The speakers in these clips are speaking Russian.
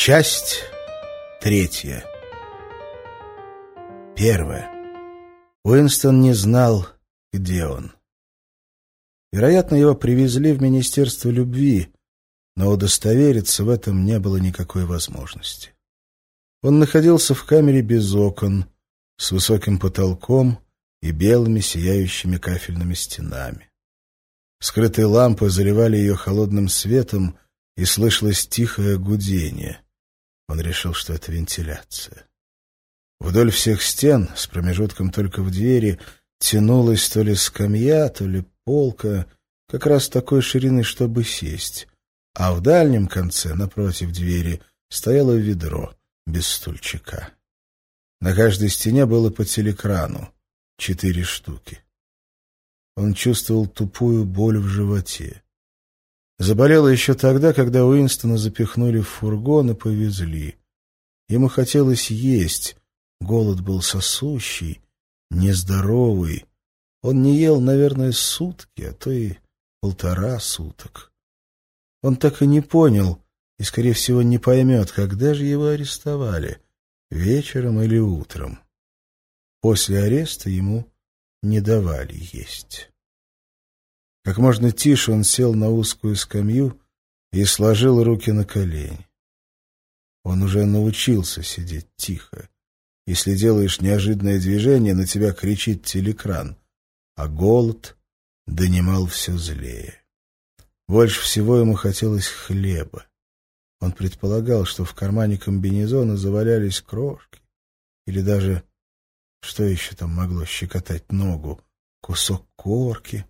Часть третья. Первая. Уинстон не знал, где он. Вероятно, его привезли в Министерство любви, но удостовериться в этом не было никакой возможности. Он находился в камере без окон, с высоким потолком и белыми сияющими кафельными стенами. Скрытые лампы заливали ее холодным светом, и слышалось тихое гудение. Он решил, что это вентиляция. Вдоль всех стен, с промежутком только в двери, тянулась то ли скамья, то ли полка, как раз такой ширины, чтобы сесть. А в дальнем конце, напротив двери, стояло ведро без стульчика. На каждой стене было по телекрану, четыре штуки. Он чувствовал тупую боль в животе. Заболела еще тогда, когда Уинстона запихнули в фургон и повезли. Ему хотелось есть, голод был сосущий, нездоровый. Он не ел, наверное, сутки, а то и полтора суток. Он так и не понял, и, скорее всего, не поймет, когда же его арестовали, вечером или утром. После ареста ему не давали есть. Как можно тише он сел на узкую скамью и сложил руки на колени. Он уже научился сидеть тихо. Если делаешь неожиданное движение, на тебя кричит телекран, а голод донимал все злее. Больше всего ему хотелось хлеба. Он предполагал, что в кармане комбинезона завалялись крошки или даже что еще там могло щекотать ногу? Кусок корки?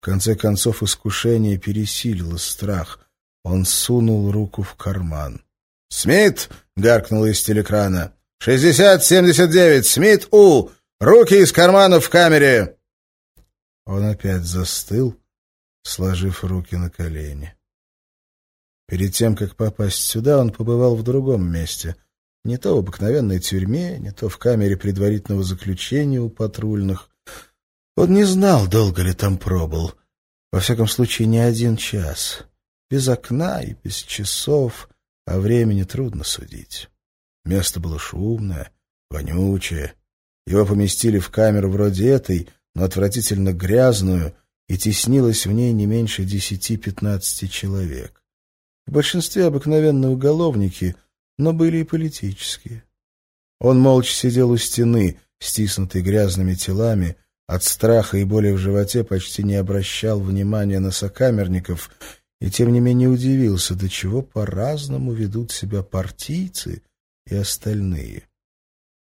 В конце концов искушение пересилило страх. Он сунул руку в карман. «Смит!» — гаркнул из телекрана. «Шестьдесят семьдесят девять! Смит У! Руки из карманов в камере!» Он опять застыл, сложив руки на колени. Перед тем, как попасть сюда, он побывал в другом месте — не то в обыкновенной тюрьме, не то в камере предварительного заключения у патрульных. Он не знал, долго ли там пробыл. Во всяком случае, не один час. Без окна и без часов, а времени трудно судить. Место было шумное, вонючее. Его поместили в камеру вроде этой, но отвратительно грязную, и теснилось в ней не меньше десяти-пятнадцати человек. В большинстве обыкновенные уголовники — но были и политические. Он молча сидел у стены, стиснутый грязными телами, от страха и боли в животе почти не обращал внимания на сокамерников и тем не менее удивился, до чего по-разному ведут себя партийцы и остальные.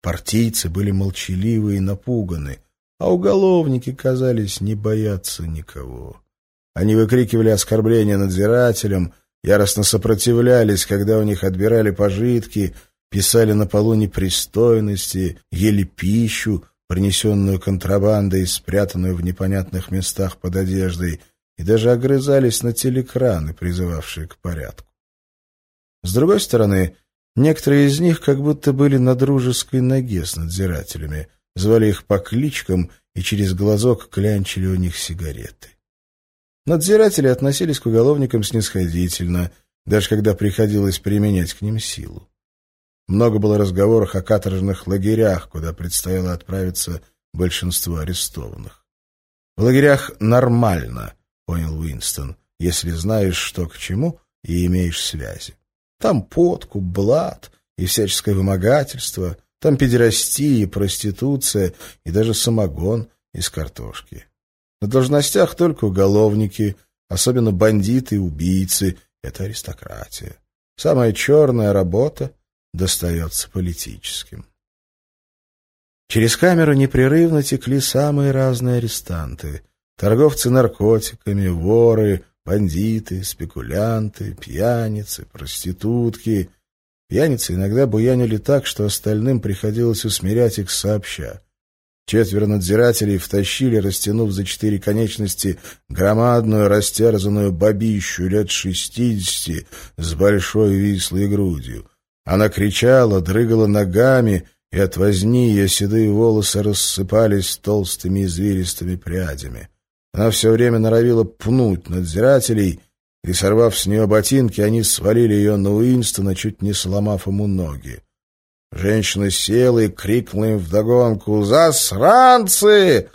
Партийцы были молчаливы и напуганы, а уголовники, казались, не бояться никого. Они выкрикивали оскорбления надзирателям, яростно сопротивлялись, когда у них отбирали пожитки, писали на полу непристойности, ели пищу, принесенную контрабандой и спрятанную в непонятных местах под одеждой, и даже огрызались на телекраны, призывавшие к порядку. С другой стороны, некоторые из них как будто были на дружеской ноге с надзирателями, звали их по кличкам и через глазок клянчили у них сигареты. Надзиратели относились к уголовникам снисходительно, даже когда приходилось применять к ним силу. Много было разговоров о каторжных лагерях, куда предстояло отправиться большинство арестованных. В лагерях нормально, понял Уинстон, если знаешь, что к чему и имеешь связи. Там подкуп, блат и всяческое вымогательство, там педерастия, проституция и даже самогон из картошки. На должностях только уголовники, особенно бандиты и убийцы. Это аристократия. Самая черная работа достается политическим. Через камеру непрерывно текли самые разные арестанты. Торговцы наркотиками, воры, бандиты, спекулянты, пьяницы, проститутки. Пьяницы иногда буянили так, что остальным приходилось усмирять их сообща. Четверо надзирателей втащили, растянув за четыре конечности, громадную растерзанную бабищу лет шестидесяти с большой вислой грудью. Она кричала, дрыгала ногами, и от возни ее седые волосы рассыпались толстыми извилистыми прядями. Она все время норовила пнуть надзирателей, и, сорвав с нее ботинки, они свалили ее на Уинстона, чуть не сломав ему ноги. Женщина села и крикнула им вдогонку «Засранцы!»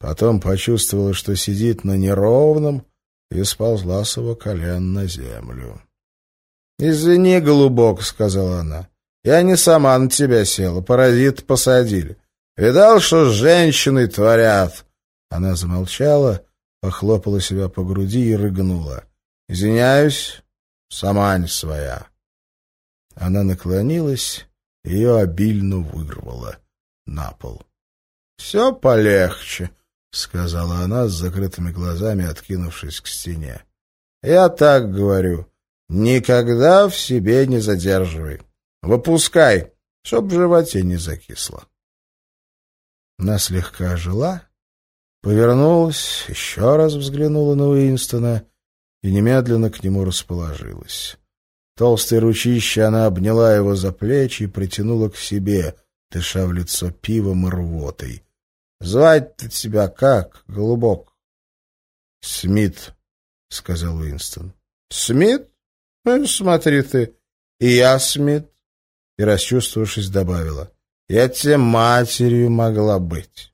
Потом почувствовала, что сидит на неровном, и сползла с его колен на землю. «Извини, голубок», — сказала она, — «я не сама на тебя села, паразит посадили. Видал, что с женщиной творят?» Она замолчала, похлопала себя по груди и рыгнула. «Извиняюсь, сама не своя». Она наклонилась, ее обильно вырвало на пол. «Все полегче», — сказала она с закрытыми глазами, откинувшись к стене. «Я так говорю. Никогда в себе не задерживай. Выпускай, чтоб в животе не закисло». Она слегка ожила, повернулась, еще раз взглянула на Уинстона и немедленно к нему расположилась. Толстой ручище она обняла его за плечи и притянула к себе, дыша в лицо пивом и рвотой. — Звать-то тебя как, голубок? — Смит, — сказал Уинстон. — Смит? Ну, смотри ты, и я Смит. И, расчувствовавшись, добавила. — Я тебе матерью могла быть.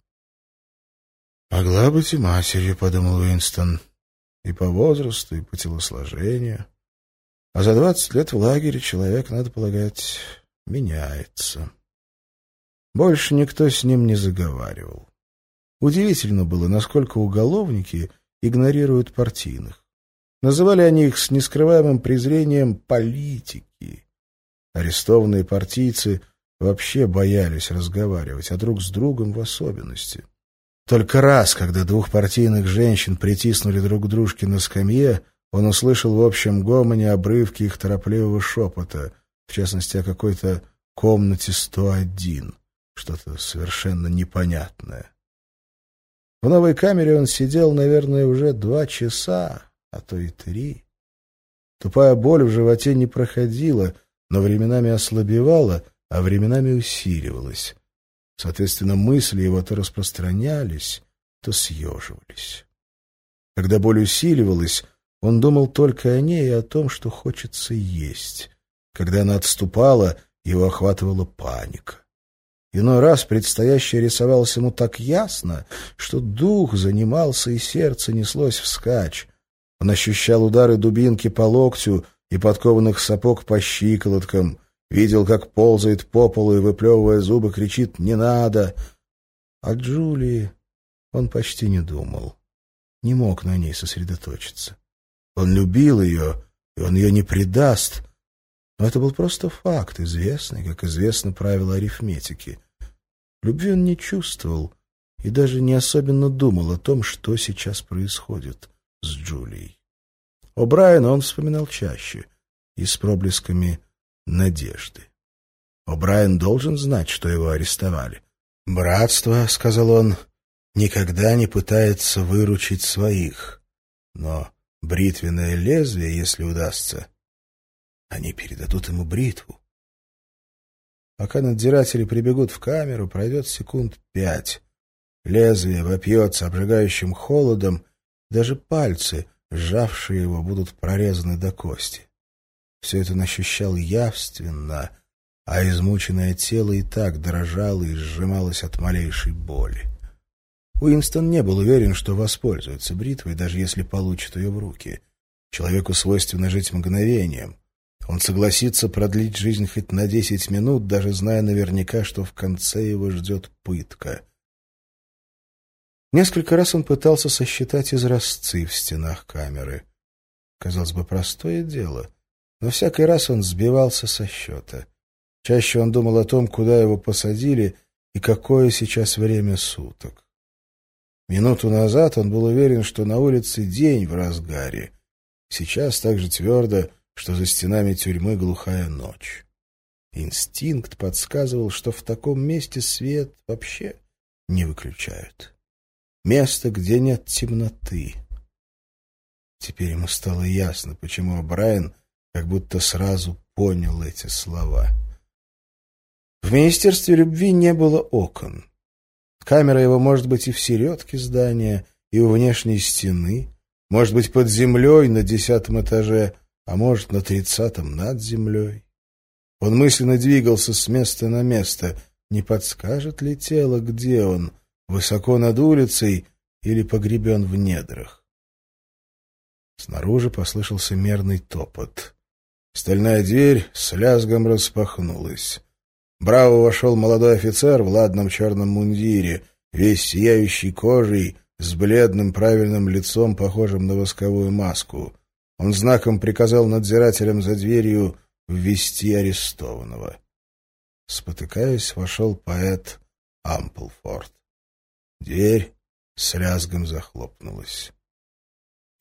— Могла быть и матерью, — подумал Уинстон, — и по возрасту, и по телосложению. А за двадцать лет в лагере человек, надо полагать, меняется. Больше никто с ним не заговаривал. Удивительно было, насколько уголовники игнорируют партийных. Называли они их с нескрываемым презрением «политики». Арестованные партийцы вообще боялись разговаривать, а друг с другом в особенности. Только раз, когда двух партийных женщин притиснули друг к дружке на скамье, он услышал в общем гомоне обрывки их торопливого шепота, в частности, о какой-то комнате 101, что-то совершенно непонятное. В новой камере он сидел, наверное, уже два часа, а то и три. Тупая боль в животе не проходила, но временами ослабевала, а временами усиливалась. Соответственно, мысли его то распространялись, то съеживались. Когда боль усиливалась, он думал только о ней и о том, что хочется есть. Когда она отступала, его охватывала паника. Иной раз предстоящее рисовалось ему так ясно, что дух занимался и сердце неслось вскачь. Он ощущал удары дубинки по локтю и подкованных сапог по щиколоткам, видел, как ползает по полу и, выплевывая зубы, кричит «Не надо!». О Джулии он почти не думал, не мог на ней сосредоточиться. Он любил ее, и он ее не предаст. Но это был просто факт, известный, как известно правило арифметики. Любви он не чувствовал и даже не особенно думал о том, что сейчас происходит с Джулией. О Брайана он вспоминал чаще и с проблесками надежды. О Брайан должен знать, что его арестовали. «Братство», — сказал он, — «никогда не пытается выручить своих. Но бритвенное лезвие, если удастся. Они передадут ему бритву. Пока надзиратели прибегут в камеру, пройдет секунд пять. Лезвие вопьется обжигающим холодом, даже пальцы, сжавшие его, будут прорезаны до кости. Все это он ощущал явственно, а измученное тело и так дрожало и сжималось от малейшей боли. Уинстон не был уверен, что воспользуется бритвой, даже если получит ее в руки. Человеку свойственно жить мгновением. Он согласится продлить жизнь хоть на десять минут, даже зная наверняка, что в конце его ждет пытка. Несколько раз он пытался сосчитать изразцы в стенах камеры. Казалось бы, простое дело, но всякий раз он сбивался со счета. Чаще он думал о том, куда его посадили и какое сейчас время суток. Минуту назад он был уверен, что на улице день в разгаре. Сейчас так же твердо, что за стенами тюрьмы глухая ночь. Инстинкт подсказывал, что в таком месте свет вообще не выключают. Место, где нет темноты. Теперь ему стало ясно, почему Брайан как будто сразу понял эти слова. В Министерстве любви не было окон. Камера его может быть и в середке здания, и у внешней стены. Может быть, под землей на десятом этаже, а может, на тридцатом над землей. Он мысленно двигался с места на место. Не подскажет ли тело, где он, высоко над улицей или погребен в недрах? Снаружи послышался мерный топот. Стальная дверь с лязгом распахнулась. Браво вошел молодой офицер в ладном черном мундире, весь сияющий кожей, с бледным правильным лицом, похожим на восковую маску. Он знаком приказал надзирателям за дверью ввести арестованного. Спотыкаясь, вошел поэт Амплфорд. Дверь с лязгом захлопнулась.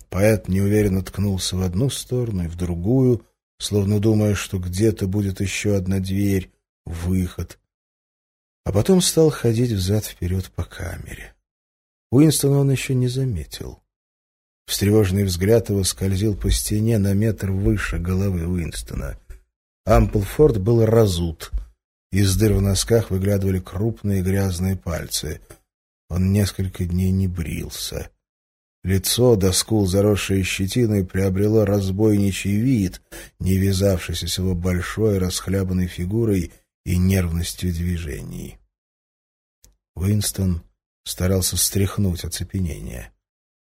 Поэт неуверенно ткнулся в одну сторону и в другую, словно думая, что где-то будет еще одна дверь, выход. А потом стал ходить взад-вперед по камере. Уинстона он еще не заметил. Встревоженный взгляд его скользил по стене на метр выше головы Уинстона. Амплфорд был разут. Из дыр в носках выглядывали крупные грязные пальцы. Он несколько дней не брился. Лицо, до скул заросшее щетиной, приобрело разбойничий вид, не вязавшийся с его большой расхлябанной фигурой и нервностью движений. Уинстон старался стряхнуть оцепенение.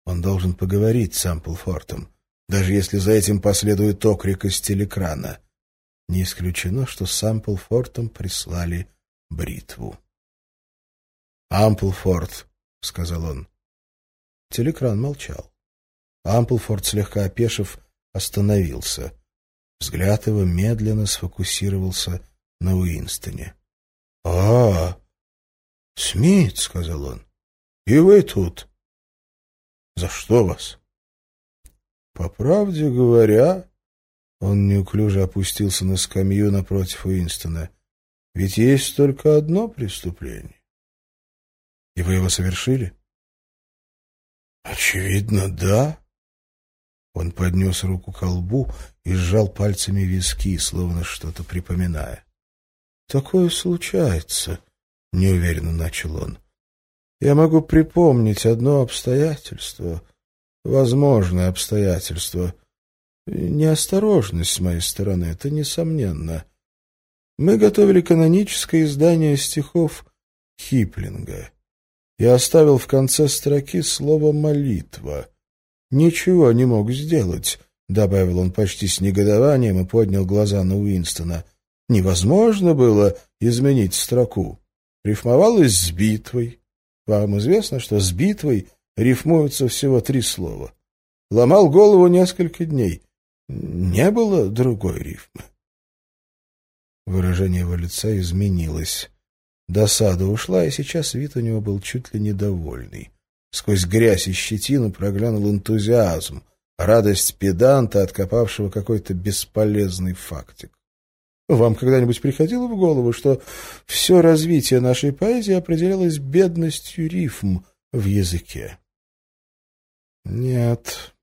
Он должен поговорить с Амплфортом, даже если за этим последует окрик из телекрана. Не исключено, что с Амплфортом прислали бритву. «Амплфорд», — сказал он. Телекран молчал. Амплфорд, слегка опешив, остановился. Взгляд его медленно сфокусировался на Уинстоне. — А, Смит, — сказал он, — и вы тут. — За что вас? — По правде говоря, он неуклюже опустился на скамью напротив Уинстона, — ведь есть только одно преступление. — И вы его совершили? — Очевидно, да. Он поднес руку к колбу и сжал пальцами виски, словно что-то припоминая. Такое случается, — неуверенно начал он. Я могу припомнить одно обстоятельство, возможное обстоятельство. Неосторожность с моей стороны, это несомненно. Мы готовили каноническое издание стихов Хиплинга. Я оставил в конце строки слово «молитва». «Ничего не мог сделать», — добавил он почти с негодованием и поднял глаза на Уинстона — невозможно было изменить строку. Рифмовалось с битвой. Вам известно, что с битвой рифмуются всего три слова. Ломал голову несколько дней. Не было другой рифмы. Выражение его лица изменилось. Досада ушла, и сейчас вид у него был чуть ли недовольный. Сквозь грязь и щетину проглянул энтузиазм, радость педанта, откопавшего какой-то бесполезный фактик. Вам когда-нибудь приходило в голову, что все развитие нашей поэзии определялось бедностью рифм в языке? Нет,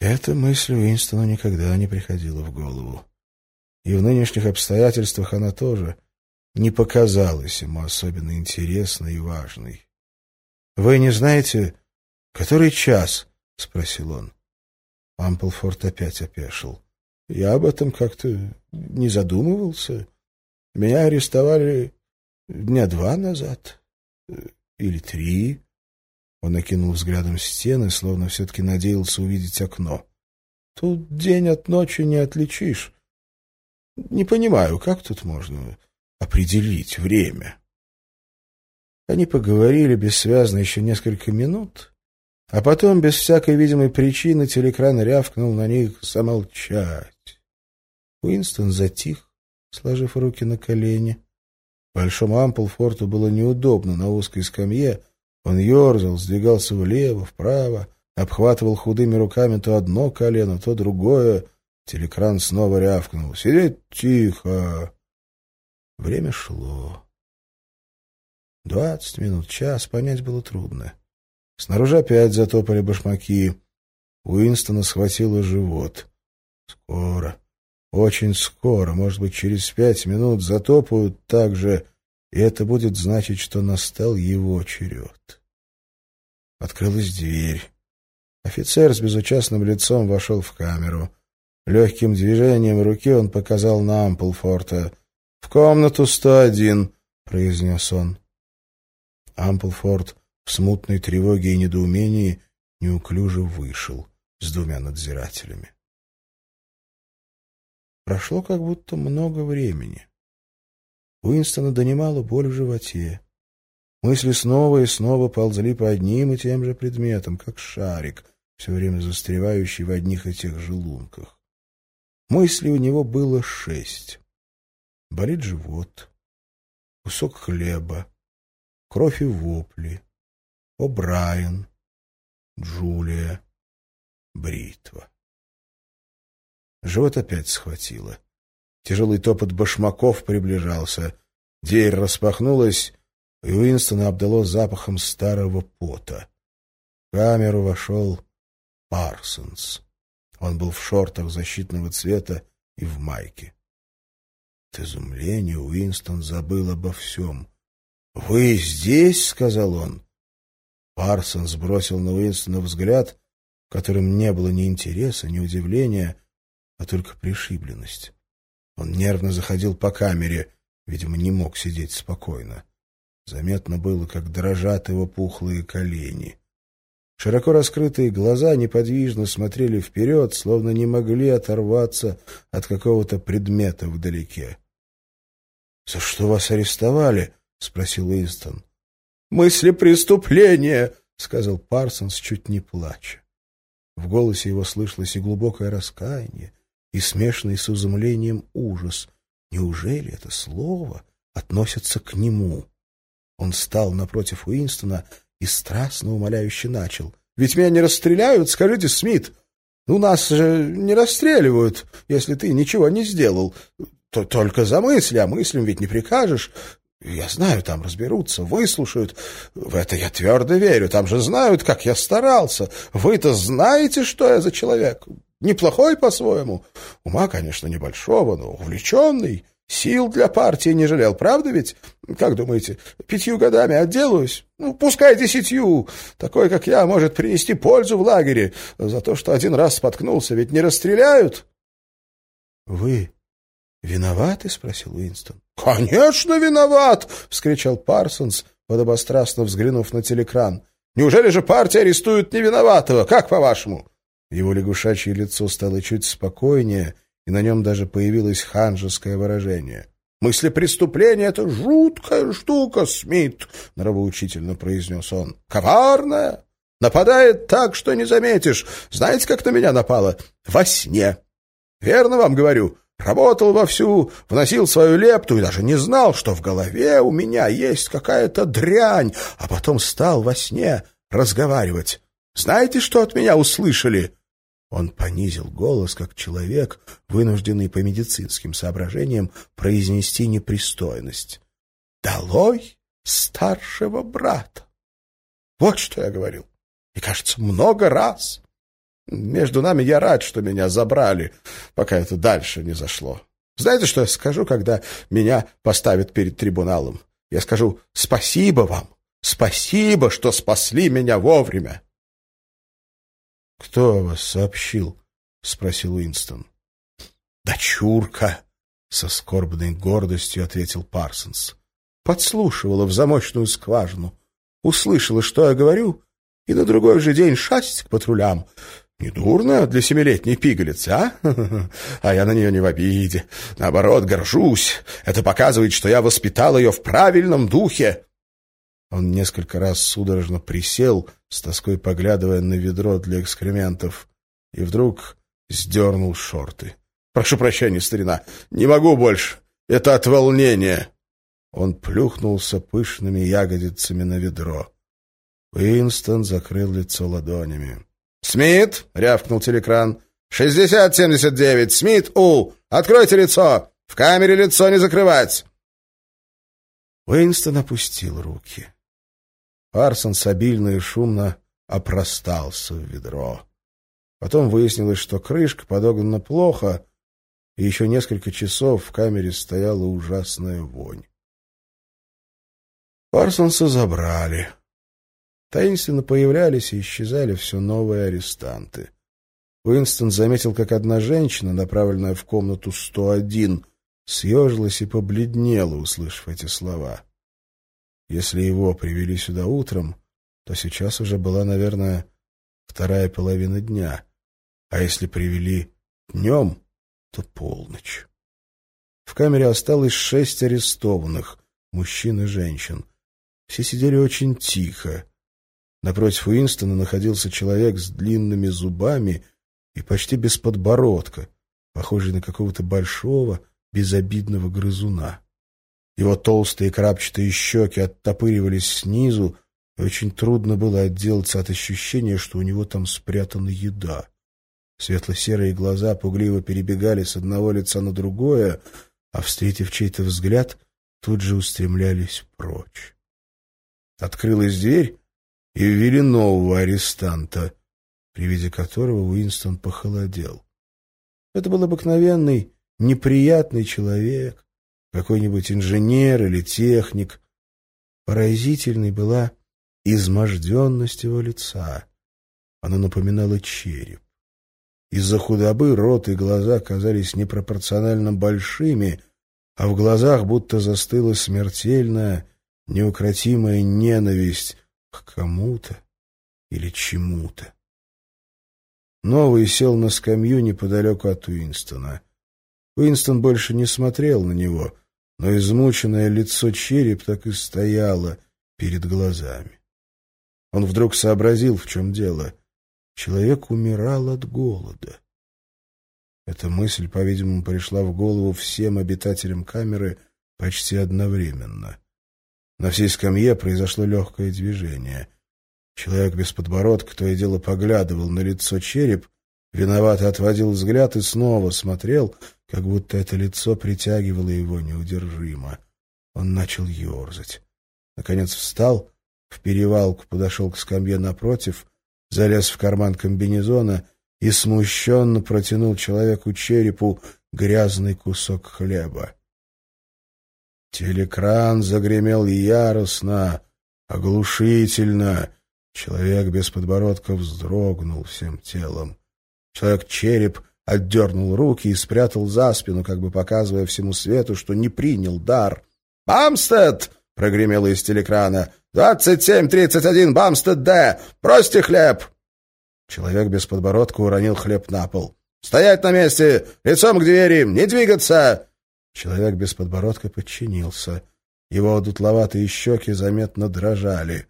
эта мысль Уинстону никогда не приходила в голову. И в нынешних обстоятельствах она тоже не показалась ему особенно интересной и важной. — Вы не знаете, который час? — спросил он. Амплфорд опять опешил. Я об этом как-то не задумывался. Меня арестовали дня два назад. Или три. Он окинул взглядом стены, словно все-таки надеялся увидеть окно. Тут день от ночи не отличишь. Не понимаю, как тут можно определить время. Они поговорили бессвязно еще несколько минут, а потом, без всякой видимой причины, телекран рявкнул на них замолчать. Уинстон затих, сложив руки на колени. Большому Амплфорту было неудобно на узкой скамье. Он ерзал, сдвигался влево, вправо, обхватывал худыми руками то одно колено, то другое. Телекран снова рявкнул. «Сидеть тихо!» Время шло. Двадцать минут, час, понять было трудно. Снаружи опять затопали башмаки. Уинстона схватило живот. Скоро, очень скоро, может быть, через пять минут затопают так же, и это будет значить, что настал его черед. Открылась дверь. Офицер с безучастным лицом вошел в камеру. Легким движением руки он показал на Амплфорта. «В комнату 101», — произнес он. Амплфорд в смутной тревоге и недоумении неуклюже вышел с двумя надзирателями. Прошло как будто много времени. Уинстона донимала боль в животе. Мысли снова и снова ползли по одним и тем же предметам, как шарик, все время застревающий в одних и тех же лунках. Мыслей у него было шесть. Болит живот, кусок хлеба, кровь и вопли, О'Брайен, Джулия, бритва. Живот опять схватило. Тяжелый топот башмаков приближался. Дверь распахнулась, и Уинстона обдало запахом старого пота. В камеру вошел Парсонс. Он был в шортах защитного цвета и в майке. От изумления Уинстон забыл обо всем. «Вы здесь?» — сказал он. Парсонс бросил на Уинстона взгляд, в котором не было ни интереса, ни удивления, а только пришибленность. Он нервно заходил по камере, видимо, не мог сидеть спокойно. Заметно было, как дрожат его пухлые колени. Широко раскрытые глаза неподвижно смотрели вперед, словно не могли оторваться от какого-то предмета вдалеке. — За что вас арестовали? — спросил Уинстон. — Мысли преступления, — сказал Парсонс, чуть не плача. В голосе его слышалось и глубокое раскаяние, и смешанный с изумлением ужас. Неужели это слово относится к нему? Он стал напротив Уинстона и страстно умоляюще начал. — Ведь меня не расстреляют, скажите, Смит. Ну, нас же не расстреливают, если ты ничего не сделал. То только за мысли, а мыслям ведь не прикажешь. Я знаю, там разберутся, выслушают. В это я твердо верю. Там же знают, как я старался. Вы-то знаете, что я за человек. Неплохой по-своему. Ума, конечно, небольшого, но увлеченный. Сил для партии не жалел, правда ведь? Как думаете, пятью годами отделаюсь? Ну, пускай десятью. Такой, как я, может принести пользу в лагере. За то, что один раз споткнулся, ведь не расстреляют. — Вы виноваты? — спросил Уинстон. — Конечно, виноват! — вскричал Парсонс, подобострастно взглянув на телекран. — Неужели же партия арестует невиноватого? Как по-вашему? — его лягушачье лицо стало чуть спокойнее, и на нем даже появилось ханжеское выражение. «Мысли преступления — это жуткая штука, Смит!» — нравоучительно произнес он. «Коварная! Нападает так, что не заметишь. Знаете, как на меня напало? Во сне. Верно вам говорю?» Работал вовсю, вносил свою лепту и даже не знал, что в голове у меня есть какая-то дрянь, а потом стал во сне разговаривать. Знаете, что от меня услышали?» Он понизил голос, как человек, вынужденный по медицинским соображениям произнести непристойность. «Долой старшего брата!» Вот что я говорил. И, кажется, много раз. Между нами я рад, что меня забрали, пока это дальше не зашло. Знаете, что я скажу, когда меня поставят перед трибуналом? Я скажу «Спасибо вам! Спасибо, что спасли меня вовремя!» — Кто вас сообщил? — спросил Уинстон. — Дочурка! — со скорбной гордостью ответил Парсонс. Подслушивала в замочную скважину. Услышала, что я говорю, и на другой же день шасть к патрулям. Недурно для семилетней пигалицы, а? А я на нее не в обиде. Наоборот, горжусь. Это показывает, что я воспитал ее в правильном духе. Он несколько раз судорожно присел, с тоской поглядывая на ведро для экскрементов, и вдруг сдернул шорты. «Прошу прощения, старина, не могу больше. Это от волнения». Он плюхнулся пышными ягодицами на ведро. Уинстон закрыл лицо ладонями. «Смит!» — рявкнул телекран. «Шестьдесят семьдесят девять! Смит У! Откройте лицо! В камере лицо не закрывать!» Уинстон опустил руки. Парсонс обильно и шумно опростался в ведро. Потом выяснилось, что крышка подогнана плохо, и еще несколько часов в камере стояла ужасная вонь. Парсонса забрали. Таинственно появлялись и исчезали все новые арестанты. Уинстон заметил, как одна женщина, направленная в комнату 101, съежилась и побледнела, услышав эти слова. Если его привели сюда утром, то сейчас уже была, наверное, вторая половина дня, а если привели днем, то полночь. В камере осталось шесть арестованных, мужчин и женщин. Все сидели очень тихо. Напротив Уинстона находился человек с длинными зубами и почти без подбородка, похожий на какого-то большого, безобидного грызуна. Его толстые крапчатые щеки оттопыривались снизу, и очень трудно было отделаться от ощущения, что у него там спрятана еда. Светло-серые глаза пугливо перебегали с одного лица на другое, а, встретив чей-то взгляд, тут же устремлялись прочь. Открылась дверь, и ввели нового арестанта, при виде которого Уинстон похолодел. Это был обыкновенный, неприятный человек, какой-нибудь инженер или техник. Поразительной была изможденность его лица. Оно напоминало череп. Из-за худобы рот и глаза казались непропорционально большими, а в глазах будто застыла смертельная, неукротимая ненависть к кому-то или чему-то. Новый сел на скамью неподалеку от Уинстона. Уинстон больше не смотрел на него, но измученное лицо череп так и стояло перед глазами. Он вдруг сообразил, в чем дело. Человек умирал от голода. Эта мысль, по-видимому, пришла в голову всем обитателям камеры почти одновременно. На всей скамье произошло легкое движение. Человек без подбородка то и дело поглядывал на лицо череп, виновато отводил взгляд и снова смотрел, как будто это лицо притягивало его неудержимо. Он начал ерзать. Наконец встал, в перевалку подошел к скамье напротив, залез в карман комбинезона и смущенно протянул человеку черепу грязный кусок хлеба. Телекран загремел яростно, оглушительно. Человек без подбородка вздрогнул всем телом. Человек-череп отдернул руки и спрятал за спину, как бы показывая всему свету, что не принял дар. «Бамстед!» — прогремело из телекрана. «Двадцать семь тридцать один, Бамстед Д! Бросьте хлеб!» Человек без подбородка уронил хлеб на пол. «Стоять на месте! Лицом к двери! Не двигаться!» Человек без подбородка подчинился. Его одутловатые щеки заметно дрожали.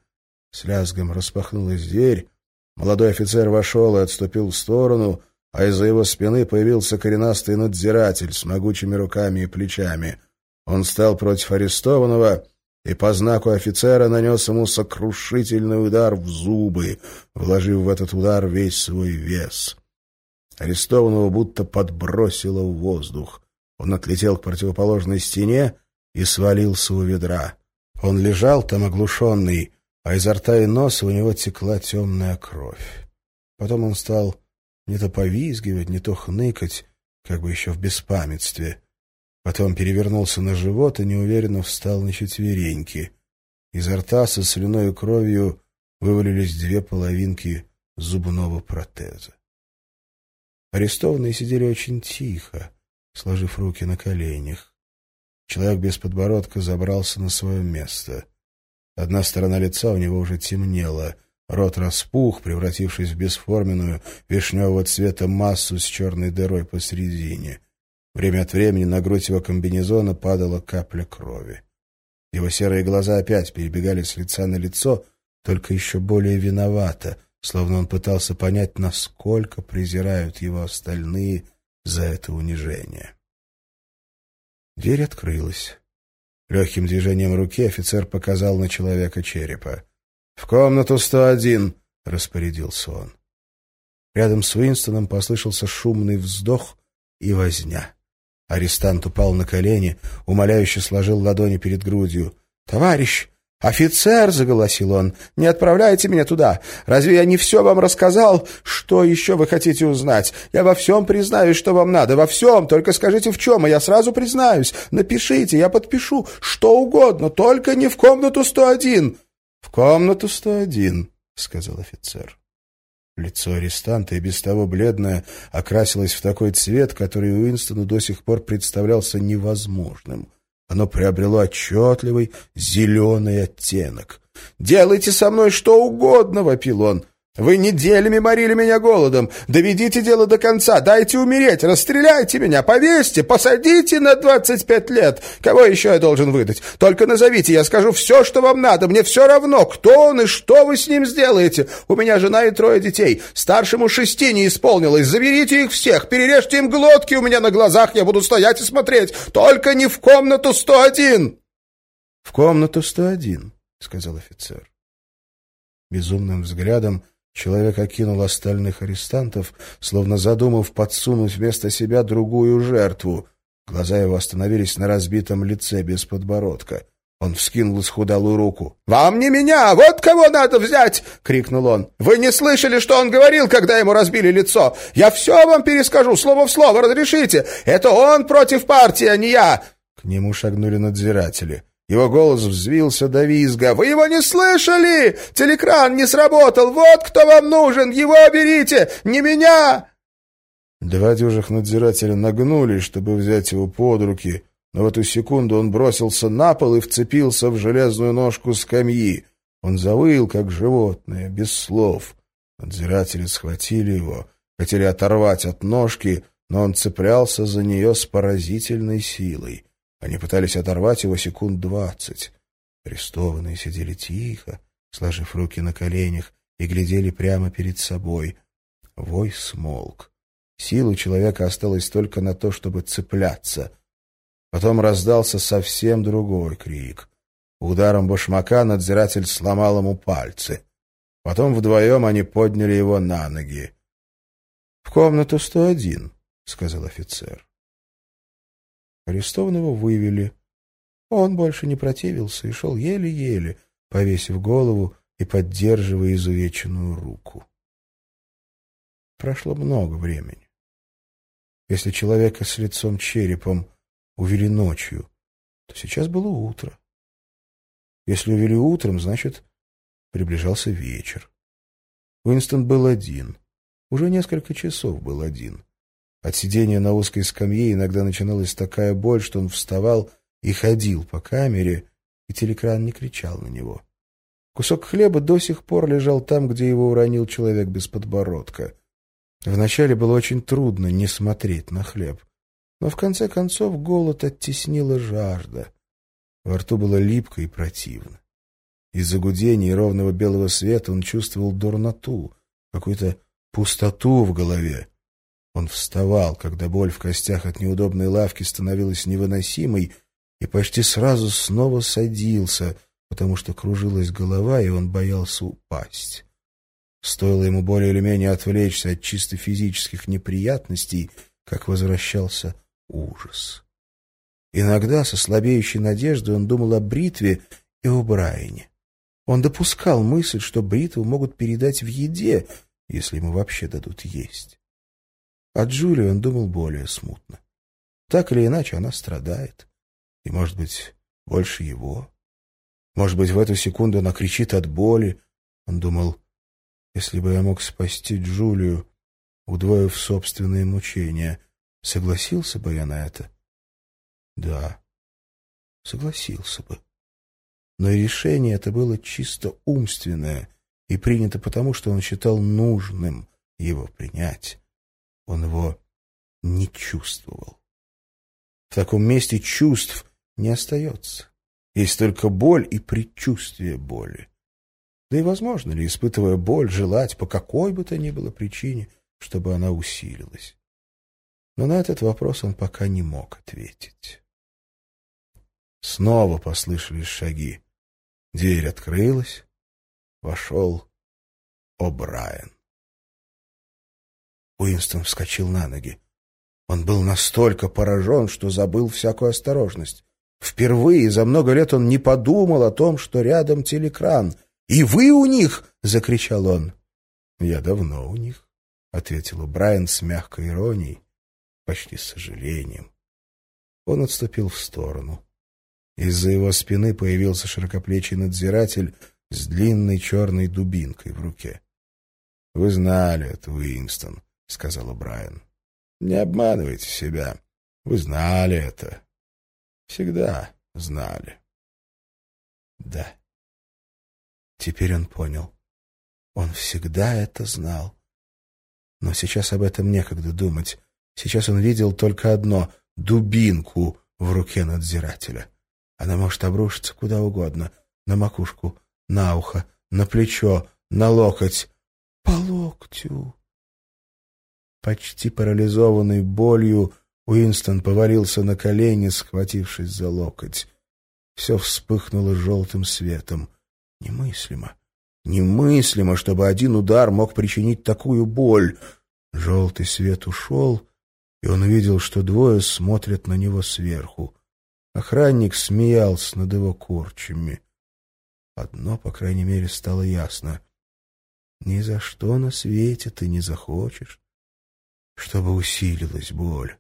С лязгом распахнулась дверь. Молодой офицер вошел и отступил в сторону, а из-за его спины появился коренастый надзиратель с могучими руками и плечами. Он стал против арестованного и по знаку офицера нанес ему сокрушительный удар в зубы, вложив в этот удар весь свой вес. Арестованного будто подбросило в воздух. Он отлетел к противоположной стене и свалился у ведра. Он лежал там оглушенный, а изо рта и носа у него текла темная кровь. Потом он стал не то повизгивать, не то хныкать, как бы еще в беспамятстве. Потом перевернулся на живот и неуверенно встал на четвереньки. Изо рта со слюной и кровью вывалились две половинки зубного протеза. Арестованные сидели очень тихо, сложив руки на коленях. Человек без подбородка забрался на свое место. Одна сторона лица у него уже темнела, рот распух, превратившись в бесформенную вишневого цвета массу с черной дырой посередине. Время от времени на грудь его комбинезона падала капля крови. Его серые глаза опять перебегали с лица на лицо, только еще более виновато, словно он пытался понять, насколько презирают его остальные за это унижение. Дверь открылась. Легким движением руки офицер показал на человека черепа. «В комнату 101!» — распорядился он. Рядом с Уинстоном послышался шумный вздох и возня. Арестант упал на колени, умоляюще сложил ладони перед грудью. «Товарищ, «Офицер!» — заголосил он. «Не отправляйте меня туда! Разве я не все вам рассказал? Что еще вы хотите узнать? Я во всем признаюсь, что вам надо, во всем! Только скажите, в чем, и я сразу признаюсь. Напишите, я подпишу, что угодно, только не в комнату 101!» «В комнату 101», — сказал офицер. Лицо арестанта, и без того бледное, окрасилось в такой цвет, который Уинстону до сих пор представлялся невозможным. Оно приобрело отчетливый зеленый оттенок. «Делайте со мной что угодно!» — вопил он. Вы неделями морили меня голодом. Доведите дело до конца, дайте умереть, расстреляйте меня, повесьте, посадите на двадцать пять лет. Кого еще я должен выдать? Только назовите, я скажу все, что вам надо. Мне все равно, кто он и что вы с ним сделаете. У меня жена и трое детей. Старшему шести не исполнилось. Заберите их всех, перережьте им глотки у меня на глазах. Я буду стоять и смотреть. Только не в комнату 101. — В комнату 101, — сказал офицер. Безумным взглядом Человек окинул остальных арестантов, словно задумав подсунуть вместо себя другую жертву. Глаза его остановились на разбитом лице без подбородка. Он вскинул исхудалую руку. «Вам не меня! Вот кого надо взять!» — крикнул он. «Вы не слышали, что он говорил, когда ему разбили лицо? Я все вам перескажу, слово в слово, разрешите! Это он против партии, а не я!» К нему шагнули надзиратели. Его голос взвился до визга. «Вы его не слышали? Телекран не сработал! Вот кто вам нужен! Его берите! Не меня!» Два дюжих надзирателя нагнулись, чтобы взять его под руки, но в эту секунду он бросился на пол и вцепился в железную ножку скамьи. Он завыл, как животное, без слов. Надзиратели схватили его, хотели оторвать от ножки, но он цеплялся за нее с поразительной силой. Они пытались оторвать его секунд двадцать. Арестованные сидели тихо, сложив руки на коленях, и глядели прямо перед собой. Вой смолк. Сил у человека осталось только на то, чтобы цепляться. Потом раздался совсем другой крик. Ударом башмака надзиратель сломал ему пальцы. Потом вдвоем они подняли его на ноги. — В комнату сто один, — сказал офицер. Арестованного вывели. Он больше не противился и шел еле-еле, повесив голову и поддерживая изувеченную руку. Прошло много времени. Если человека с лицом черепом увели ночью, то сейчас было утро. Если увели утром, значит, приближался вечер. Уинстон был один. Уже несколько часов был один. От сидения на узкой скамье иногда начиналась такая боль, что он вставал и ходил по камере, и телекран не кричал на него. Кусок хлеба до сих пор лежал там, где его уронил человек без подбородка. Вначале было очень трудно не смотреть на хлеб, но в конце концов голод оттеснила жажда. Во рту было липко и противно. Из-за гудения и ровного белого света он чувствовал дурноту, какую-то пустоту в голове. Он вставал, когда боль в костях от неудобной лавки становилась невыносимой, и почти сразу снова садился, потому что кружилась голова, и он боялся упасть. Стоило ему более или менее отвлечься от чисто физических неприятностей, как возвращался ужас. Иногда со слабеющей надеждой он думал о бритве и о Брайане. Он допускал мысль, что бритву могут передать в еде, если ему вообще дадут есть. О Джулии он думал более смутно. Так или иначе, она страдает. И, может быть, больше его. Может быть, в эту секунду она кричит от боли. Он думал, если бы я мог спасти Джулию, удвоив собственные мучения, согласился бы я на это? Да, согласился бы. Но решение это было чисто умственное и принято потому, что он считал нужным его принять. Он его не чувствовал. В таком месте чувств не остается. Есть только боль и предчувствие боли. Да и возможно ли, испытывая боль, желать по какой бы то ни было причине, чтобы она усилилась? Но на этот вопрос он пока не мог ответить. Снова послышались шаги. Дверь открылась. Вошел О'Брайен. Уинстон вскочил на ноги. Он был настолько поражен, что забыл всякую осторожность. Впервые за много лет он не подумал о том, что рядом телекран. «И вы у них!» — закричал он. «Я давно у них», — ответил Брайан с мягкой иронией, почти с сожалением. Он отступил в сторону. Из-за его спины появился широкоплечий надзиратель с длинной черной дубинкой в руке. — Вы знали это, Уинстон, — сказала Брайан. — Не обманывайте себя. Вы знали это. Всегда знали. Да. Теперь он понял. Он всегда это знал. Но сейчас об этом некогда думать. Сейчас он видел только одно — дубинку в руке надзирателя. Она может обрушиться куда угодно. На макушку, на ухо, на плечо, на локоть. По локтю. Почти парализованный болью, Уинстон повалился на колени, схватившись за локоть. Все вспыхнуло желтым светом. Немыслимо. Немыслимо, чтобы один удар мог причинить такую боль. Желтый свет ушел, и он увидел, что двое смотрят на него сверху. Охранник смеялся над его корчами. Одно, по крайней мере, стало ясно. Ни за что на свете ты не захочешь, чтобы усилилась боль.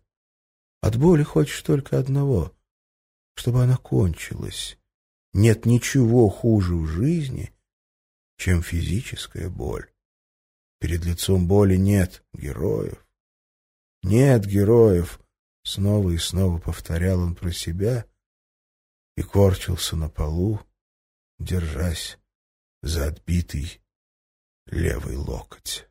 От боли хочешь только одного — чтобы она кончилась. Нет ничего хуже в жизни, чем физическая боль. Перед лицом боли нет героев. Нет героев, снова и снова повторял он про себя и корчился на полу, держась за отбитый левый локоть.